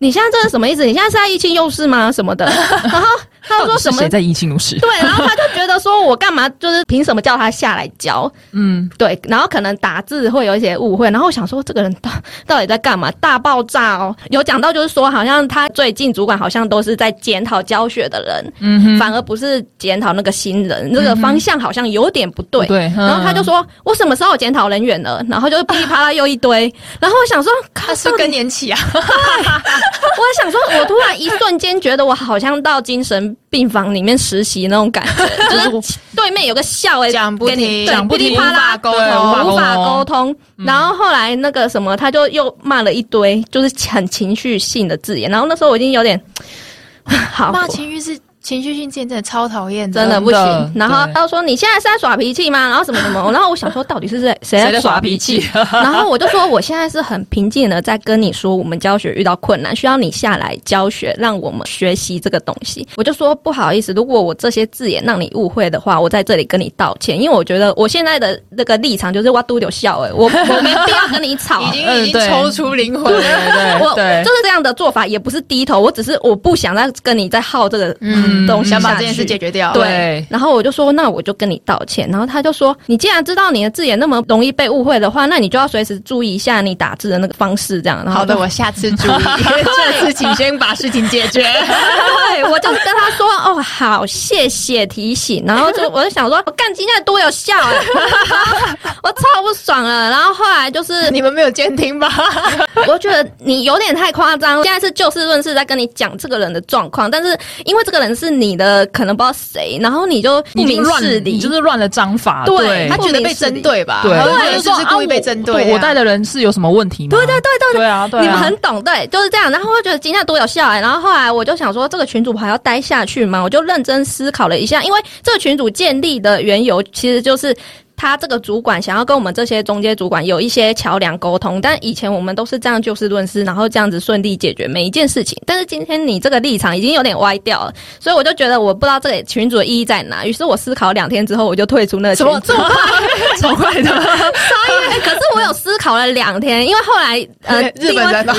你现在这是什么意思？你现在是在意气用事吗？什么的？然后他说什么？谁在意气用事？对，然后他就觉得说我干嘛？就是凭什么叫他下来教？嗯，对。然后可能打字会有一些误会。然后我想说，这个人到到底在干嘛？大爆炸哦！有讲到就是说，好像他最近主管好像都是在检讨教学的人，嗯，反而不是检讨那个新人，那个方向好像有点不对。对。然后他就说：“我什么时候检讨人员了？”然后就噼里啪啦又一堆。然后我想说，他是更年期啊。我想说，我突然一瞬间觉得我好像到精神病房里面实习那种感觉，就是对面有个笑哎，讲不停，讲不停，无法沟通，无法沟通。然后后来那个什么，他就又骂了一堆，就是很情绪性的字眼。然后那时候我已经有点 好骂情绪是。情绪性真的超讨厌，真的不行。然后他说：“你现在是在耍脾气吗？”然后什么什么。然后我想说，到底是谁谁在耍脾气？然后我就说：“我现在是很平静的在跟你说，我们教学遇到困难，需要你下来教学，让我们学习这个东西。”我就说：“不好意思，如果我这些字眼让你误会的话，我在这里跟你道歉。因为我觉得我现在的那个立场就是哇嘟有笑哎，我我没必要跟你吵，已经已经抽出灵魂了。我就是这样的做法，也不是低头，我只是我不想再跟你再耗这个嗯。”想把这件事解决掉，对。然后我就说，那我就跟你道歉。然后他就说，你既然知道你的字眼那么容易被误会的话，那你就要随时注意一下你打字的那个方式，这样。好的，我下次注意。这次请先把事情解决。对，我就跟他说，哦，好，谢谢提醒。然后就我就想说，我干今天多有效啊！我超不爽了。然后后来就是你们没有监听吧？我觉得你有点太夸张。现在是就事论事在跟你讲这个人的状况，但是因为这个人是你的，可能不知道谁，然后你就不明事理，你就是乱了章法。对他觉得被针对吧？对，是不是故意被针对？我带的人是有什么问题吗？对对对对对啊！你们很懂，对，就是这样。然后我觉得今天多有效哎。然后后来我就想说，这个群主还要待下去吗？我就认真思考了一下，因为这个群主建立的缘由其实就是。他这个主管想要跟我们这些中间主管有一些桥梁沟通，但以前我们都是这样就事论事，然后这样子顺利解决每一件事情。但是今天你这个立场已经有点歪掉了，所以我就觉得我不知道这个群主的意义在哪。于是我思考两天之后，我就退出那个群组。这么快？超快的。所以，可是我有思考了两天，因为后来呃，日本人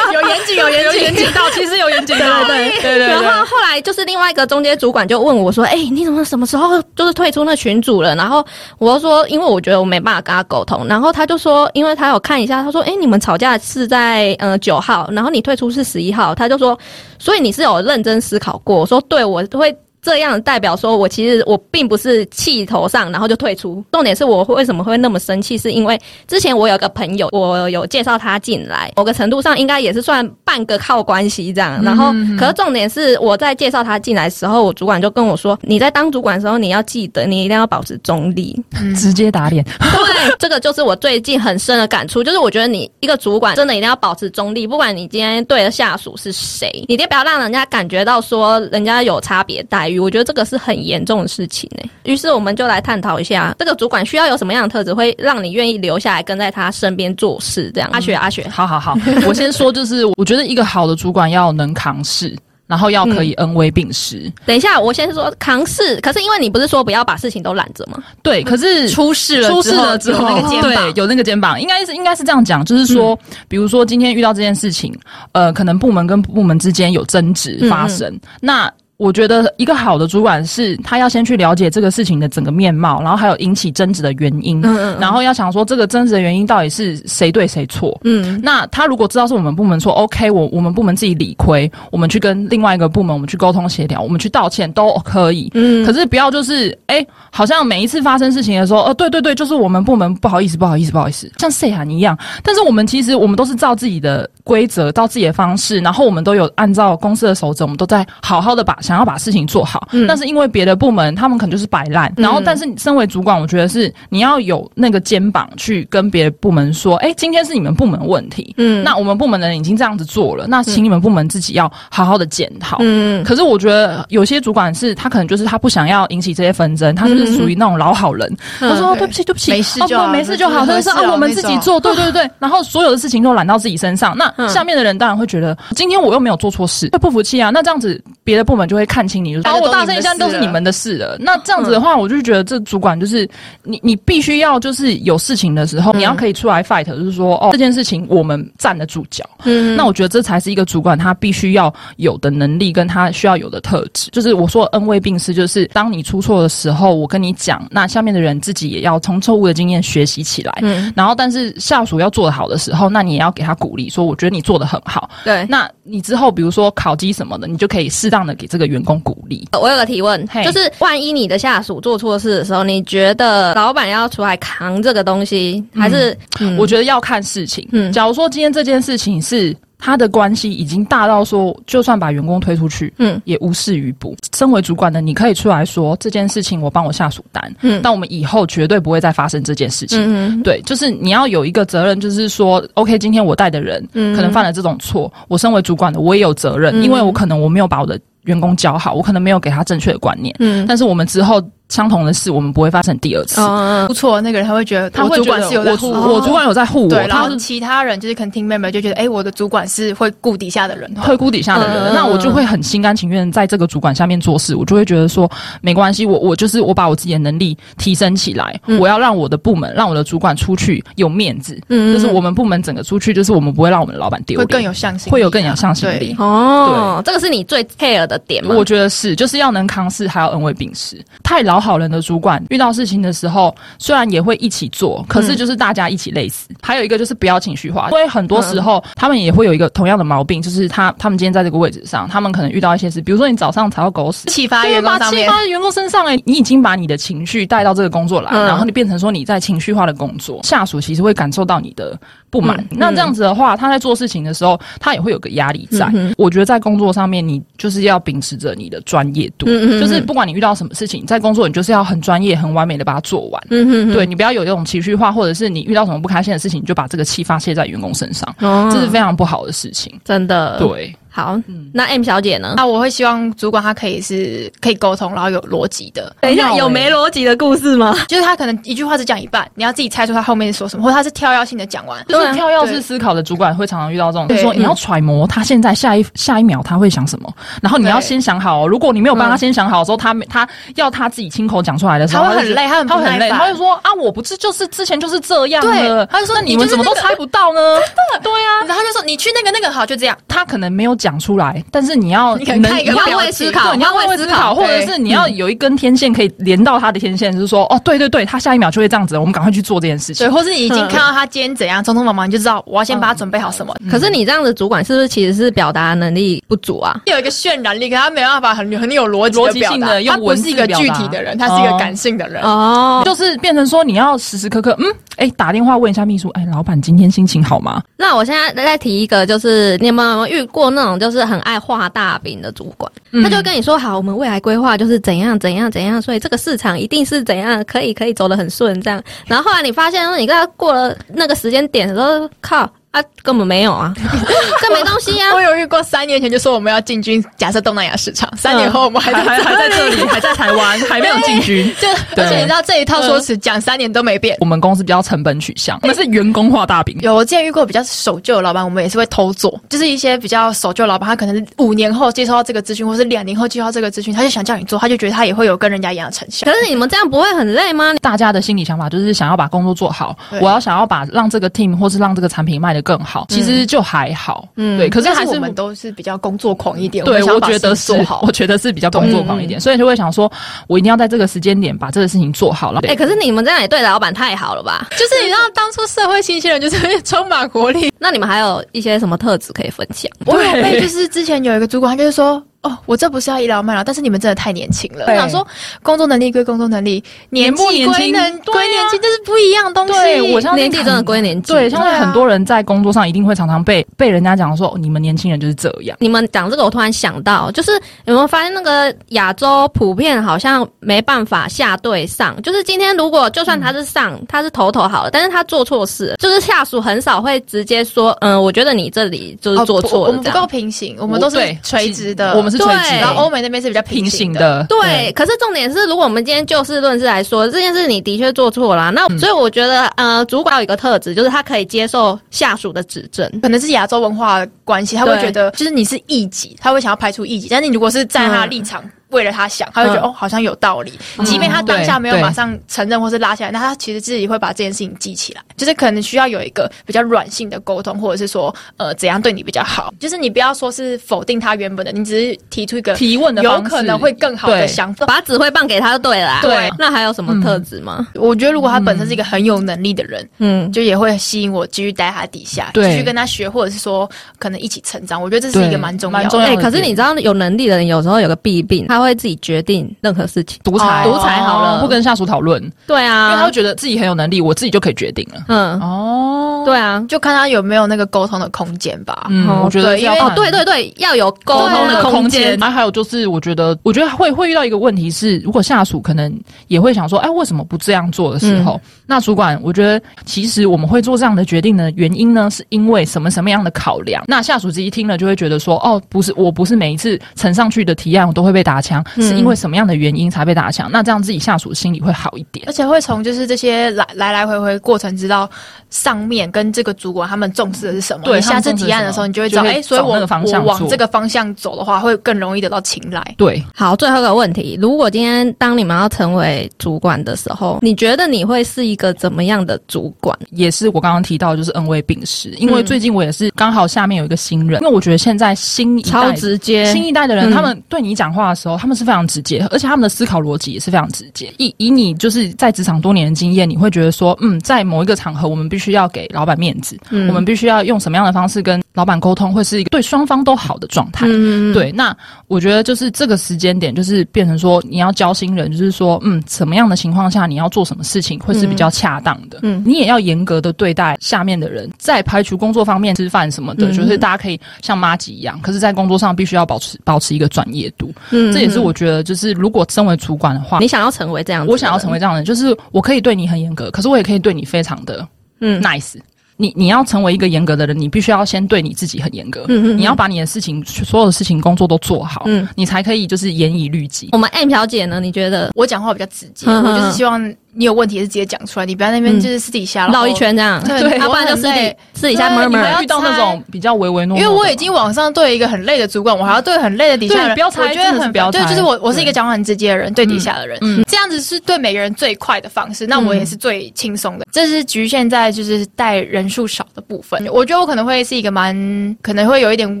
有严谨，有严谨，严谨到其实有严谨到对对对。然后后来就是另外一个中间主管就问我说：“哎，你怎么什么时候就是退出那群组了？”然后我就说，因为我觉得我没办法跟他沟通，然后他就说，因为他有看一下，他说，哎，你们吵架是在呃九号，然后你退出是十一号，他就说，所以你是有认真思考过？我说，对，我会。这样代表说，我其实我并不是气头上，然后就退出。重点是我为什么会那么生气，是因为之前我有个朋友，我有介绍他进来，某个程度上应该也是算半个靠关系这样。然后，可是重点是我在介绍他进来的时候，我主管就跟我说：“你在当主管的时候，你要记得，你一定要保持中立。”直接打脸。对，这个就是我最近很深的感触，就是我觉得你一个主管真的一定要保持中立，不管你今天对的下属是谁，你一定不要让人家感觉到说人家有差别待遇。我觉得这个是很严重的事情呢。于是我们就来探讨一下，这个主管需要有什么样的特质，会让你愿意留下来跟在他身边做事？这样，阿雪，阿雪，好好好，我先说，就是我觉得一个好的主管要能扛事，然后要可以恩威并施。等一下，我先说扛事，可是因为你不是说不要把事情都揽着吗？对，可是出事了，出事了之后，对，有那个肩膀，应该是应该是这样讲，就是说，比如说今天遇到这件事情，呃，可能部门跟部门之间有争执发生，那。我觉得一个好的主管是，他要先去了解这个事情的整个面貌，然后还有引起争执的原因，嗯嗯然后要想说这个争执的原因到底是谁对谁错。嗯，那他如果知道是我们部门错，OK，我我们部门自己理亏，我们去跟另外一个部门，我们去沟通协调，我们去道歉都可以。嗯，可是不要就是哎，好像每一次发生事情的时候，呃，对对对，就是我们部门不好意思，不好意思，不好意思，像 say 喊一样。但是我们其实我们都是照自己的规则，照自己的方式，然后我们都有按照公司的守则，我们都在好好的把。想要把事情做好，但是因为别的部门他们可能就是摆烂，然后但是你身为主管，我觉得是你要有那个肩膀去跟别的部门说，哎，今天是你们部门问题，嗯，那我们部门的人已经这样子做了，那请你们部门自己要好好的检讨。嗯，可是我觉得有些主管是他可能就是他不想要引起这些纷争，他是属于那种老好人，他说对不起对不起，没事就好，没事就好，他说啊我们自己做，对对对，然后所有的事情都揽到自己身上，那下面的人当然会觉得今天我又没有做错事，会不服气啊，那这样子别的部门就。就会看清你，然后我大声一下都是你们的事了。那这样子的话，我就觉得这主管就是你，你必须要就是有事情的时候，你要可以出来 fight，就是说哦，这件事情我们站得住脚。嗯，那我觉得这才是一个主管他必须要有的能力，跟他需要有的特质。就是我说恩威并施，就是当你出错的时候，我跟你讲，那下面的人自己也要从错误的经验学习起来。嗯，然后但是下属要做得好的时候，那你也要给他鼓励，说我觉得你做的很好。对，那你之后比如说考绩什么的，你就可以适当的给这个。员工鼓励。我有个提问，就是万一你的下属做错事的时候，你觉得老板要出来扛这个东西，还是？我觉得要看事情。嗯，假如说今天这件事情是。他的关系已经大到说，就算把员工推出去，嗯，也无事于补。身为主管的，你可以出来说这件事情，我帮我下属担，嗯，但我们以后绝对不会再发生这件事情。嗯对，就是你要有一个责任，就是说，OK，今天我带的人，嗯，可能犯了这种错，我身为主管的，我也有责任，因为我可能我没有把我的员工教好，我可能没有给他正确的观念，嗯，但是我们之后。相同的事，我们不会发生第二次。嗯不错，那个人他会觉得，他主管是有在护我，主管有在护我。然后其他人就是可能听妹妹就觉得，哎，我的主管是会顾底下的人，会顾底下的人，那我就会很心甘情愿在这个主管下面做事。我就会觉得说，没关系，我我就是我把我自己的能力提升起来，我要让我的部门，让我的主管出去有面子。嗯，就是我们部门整个出去，就是我们不会让我们的老板丢脸，会更有向心，会有更有向心力。哦，这个是你最 care 的。的点吗？我觉得是，就是要能扛事，还要恩威并施。太老好人的主管遇到事情的时候，虽然也会一起做，可是就是大家一起累死。还有一个就是不要情绪化，因为很多时候他们也会有一个同样的毛病，就是他他们今天在这个位置上，他们可能遇到一些事，比如说你早上踩到狗屎，启发员工上面，气发员工身上哎，你已经把你的情绪带到这个工作来，然后你变成说你在情绪化的工作，下属其实会感受到你的不满。那这样子的话，他在做事情的时候，他也会有个压力在。我觉得在工作上面，你就是要秉持着你的专业度，就是不管你遇到什么事情，在工作你就是要很专业、很完美的把它做完。嗯对你不要有这种情绪化，或者是你遇到什么不开心的事情，你就把这个气发泄在员工身上，这是非常不好的事情。真的，对。好，那 M 小姐呢？那我会希望主管他可以是可以沟通，然后有逻辑的。等一下，有没逻辑的故事吗？就是他可能一句话只讲一半，你要自己猜出他后面是说什么，或者他是跳跃性的讲完。就是跳跃式思考的主管会常常遇到这种，就是说你要揣摩他现在下一下一秒他会想什么，然后你要先想好。如果你没有帮他先想好的时候，他他要他自己亲口讲出来的时候，他会很累，他很他很累，他会说啊，我不是就是之前就是这样的。他就说你们怎么都猜不到呢？真的，对啊。然后就说你去那个那个好，就这样。他可能没有讲出来，但是你要 你能你要会思考，你要会思考，或者是你要有一根天线可以连到他的天线，就是说，哦，对对对，他下一秒就会这样子，我们赶快去做这件事情。对，或是你已经看到他今天怎样，匆匆忙忙，你就知道我要先把他准备好什么。可是你这样的主管是不是其实是表达能力不足啊？有一个渲染力，可他没办法很很有逻辑逻辑性的用文字一个具体的人，他是一个感性的人哦，就是变成说你要时时刻刻嗯，哎，打电话问一下秘书，哎，老板今天心情好吗？那我现在再提一个，就是你有没有遇过那种就是很爱画大饼的主管？他就跟你说好，我们未来规划就是怎样怎样怎样，所以这个市场一定是怎样可以可以走得很顺这样。然后后来你发现说，你跟他过了那个时间点的时候，靠。啊，根本没有啊，这没东西啊！我有遇过三年前就说我们要进军假设东南亚市场，三年后我们还还还在这里，还在台湾，还没有进军。就而且你知道这一套说辞讲三年都没变。我们公司比较成本取向，我们是员工画大饼。有我之前遇过比较守旧的老板，我们也是会偷做，就是一些比较守旧老板，他可能五年后接收到这个资讯，或是两年后接收到这个资讯，他就想叫你做，他就觉得他也会有跟人家一样的成效。可是你们这样不会很累吗？大家的心理想法就是想要把工作做好，我要想要把让这个 team 或是让这个产品卖得更好。其实。就还好，嗯，对，可是还是我们都是比较工作狂一点，对，我觉得是，我觉得是比较工作狂一点，所以就会想说，我一定要在这个时间点把这个事情做好了。哎，可是你们这样也对老板太好了吧？就是你知道，当初社会新鲜人就是充满活力。那你们还有一些什么特质可以分享？我有被，就是之前有一个主管，他就是说。哦，我这不是要倚老卖老，但是你们真的太年轻了。我想说，工作能力归工作能力，年纪归年归年轻，这是不一样的东西。对，我相信年纪真的归年纪。对，相信很多人在工作上一定会常常被被人家讲说，你们年轻人就是这样。你们讲这个，我突然想到，就是有没有发现那个亚洲普遍好像没办法下对上？就是今天如果就算他是上，他是头头好了，但是他做错事，就是下属很少会直接说，嗯，我觉得你这里就是做错了。我们不够平行，我们都是垂直的。我们是垂直，然后欧美那边是比较平行的。对，可是重点是，如果我们今天就事论事来说，这件事你的确做错了。那所以我觉得，呃，主管有一个特质，就是他可以接受下属的指正。可能是亚洲文化关系，他会觉得就是你是异己，他会想要排除异己。但是你如果是在他立场。为了他想，他会觉得哦，好像有道理。即便他当下没有马上承认或是拉下来，那他其实自己会把这件事情记起来。就是可能需要有一个比较软性的沟通，或者是说，呃，怎样对你比较好。就是你不要说是否定他原本的，你只是提出一个提问的有可能会更好的想法，把指挥棒给他就对了。对，那还有什么特质吗？我觉得如果他本身是一个很有能力的人，嗯，就也会吸引我继续待他底下，继续跟他学，或者是说可能一起成长。我觉得这是一个蛮重要、蛮重要。哎，可是你知道有能力的人有时候有个弊病，他会自己决定。任何事情独裁，独裁好了，不跟下属讨论。对啊，因为他会觉得自己很有能力，我自己就可以决定了。嗯，哦，对啊，就看他有没有那个沟通的空间吧。嗯，我觉得要哦，对对对，要有沟通的空间。那还有就是，我觉得，我觉得会会遇到一个问题是，如果下属可能也会想说，哎，为什么不这样做的时候，那主管，我觉得其实我们会做这样的决定的，原因呢，是因为什么什么样的考量？那下属自己听了就会觉得说，哦，不是，我不是每一次呈上去的提案我都会被打枪。枪，是因为什么样的原因才被打枪？那这样自己下属心里会好一点，而且会从就是这些来来来回回过程，知道上面跟这个主管他们重视的是什么。对，下次提案的时候，你就会知道，哎，所以我我往这个方向走的话，会更容易得到青睐。对，好，最后一个问题，如果今天当你们要成为主管的时候，你觉得你会是一个怎么样的主管？也是我刚刚提到，就是恩威并施。因为最近我也是刚好下面有一个新人，因为我觉得现在新一代直接新一代的人，他们对你讲话的时候，他们是非常直接，而且他们的思考逻辑也是非常直接。以以你就是在职场多年的经验，你会觉得说，嗯，在某一个场合，我们必须要给老板面子，我们必须要用什么样的方式跟老板沟通，会是一个对双方都好的状态。嗯对，那我觉得就是这个时间点，就是变成说你要教新人，就是说，嗯，什么样的情况下你要做什么事情会是比较恰当的。嗯，你也要严格的对待下面的人，在排除工作方面吃饭什么的，就是大家可以像妈吉一样，可是，在工作上必须要保持保持一个专业度。嗯，这也是我觉得，就是如果身为主管的话，你想要成为这样，我想要成为这样的人，就是我可以对你很严格，可是我也可以对你非常的嗯 nice。你你要成为一个严格的人，你必须要先对你自己很严格。嗯嗯，你要把你的事情所有的事情工作都做好，嗯，你才可以就是严以律己。我们 M 小姐呢？你觉得我讲话比较直接，我就是希望。你有问题是直接讲出来，你不要那边就是私底下绕一圈这样，对，要不然就私底私底下慢慢遇到那种比较唯唯诺诺。因为我已经网上对一个很累的主管，我还要对很累的底下人，不要猜，我觉得很不要对，就是我我是一个讲话很直接的人，对底下的人，这样子是对每个人最快的方式，那我也是最轻松的。这是局限在就是带人数少的部分，我觉得我可能会是一个蛮可能会有一点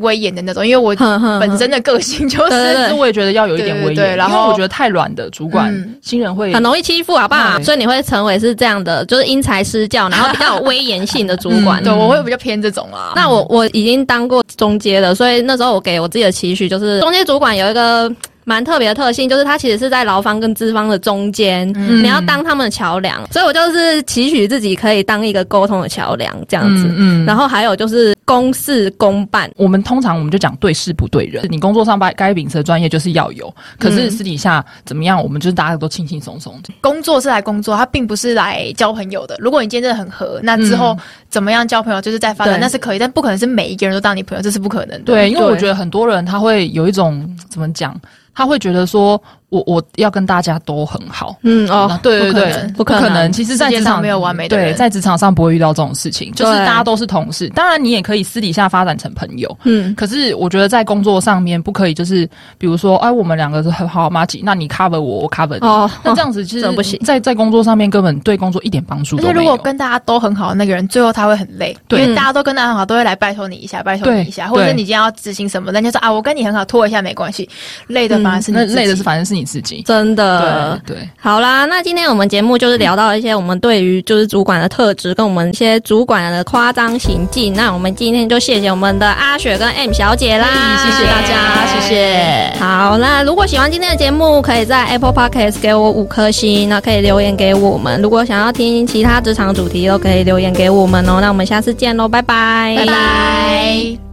威严的那种，因为我本身的个性就 是，我也觉得要有一点威严，然后我觉得太软的主管新人会很容易欺负，好不好？所以你会成为。是这样的，就是因材施教，然后比较有威严性的主管。对，我会比较偏这种啊。那我我已经当过中阶了，所以那时候我给我自己的期许就是，中阶主管有一个蛮特别的特性，就是它其实是在劳方跟资方的中间，嗯你要当他们的桥梁。所以我就是期许自己可以当一个沟通的桥梁，这样子。嗯。然后还有就是。公事公办，我们通常我们就讲对事不对人。你工作上该该秉持的专业就是要有，可是私底下怎么样，我们就是大家都轻轻松松。工作是来工作，他并不是来交朋友的。如果你今天真的很合，那之后怎么样交朋友，就是在发展，那是可以，但不可能是每一个人都当你朋友，这是不可能的。对，因为我觉得很多人他会有一种怎么讲，他会觉得说。我我要跟大家都很好，嗯哦，对对对，不可能。其实，在职场没有完美的，对，在职场上不会遇到这种事情，就是大家都是同事。当然，你也可以私底下发展成朋友，嗯。可是，我觉得在工作上面不可以，就是比如说，哎，我们两个是很好妈吉，那你 cover 我，我 cover 你，哦，那这样子其实 不行。在在工作上面根本对工作一点帮助都没有。如果跟大家都很好的那个人，最后他会很累，对，因为大家都跟他很好，都会来拜托你一下，拜托你一下，或者你今天要执行什么，人家说啊，我跟你很好，拖一下没关系，累的反而是你，累的是反正是你自己，真的。呃，对，好啦，那今天我们节目就是聊到一些我们对于就是主管的特质，跟我们一些主管的夸张行径。那我们今天就谢谢我们的阿雪跟 M 小姐啦，谢谢大家，谢谢。好，那如果喜欢今天的节目，可以在 Apple Podcast 给我五颗星，那可以留言给我们。如果想要听其他职场主题，都可以留言给我们哦。那我们下次见喽，拜拜，拜拜。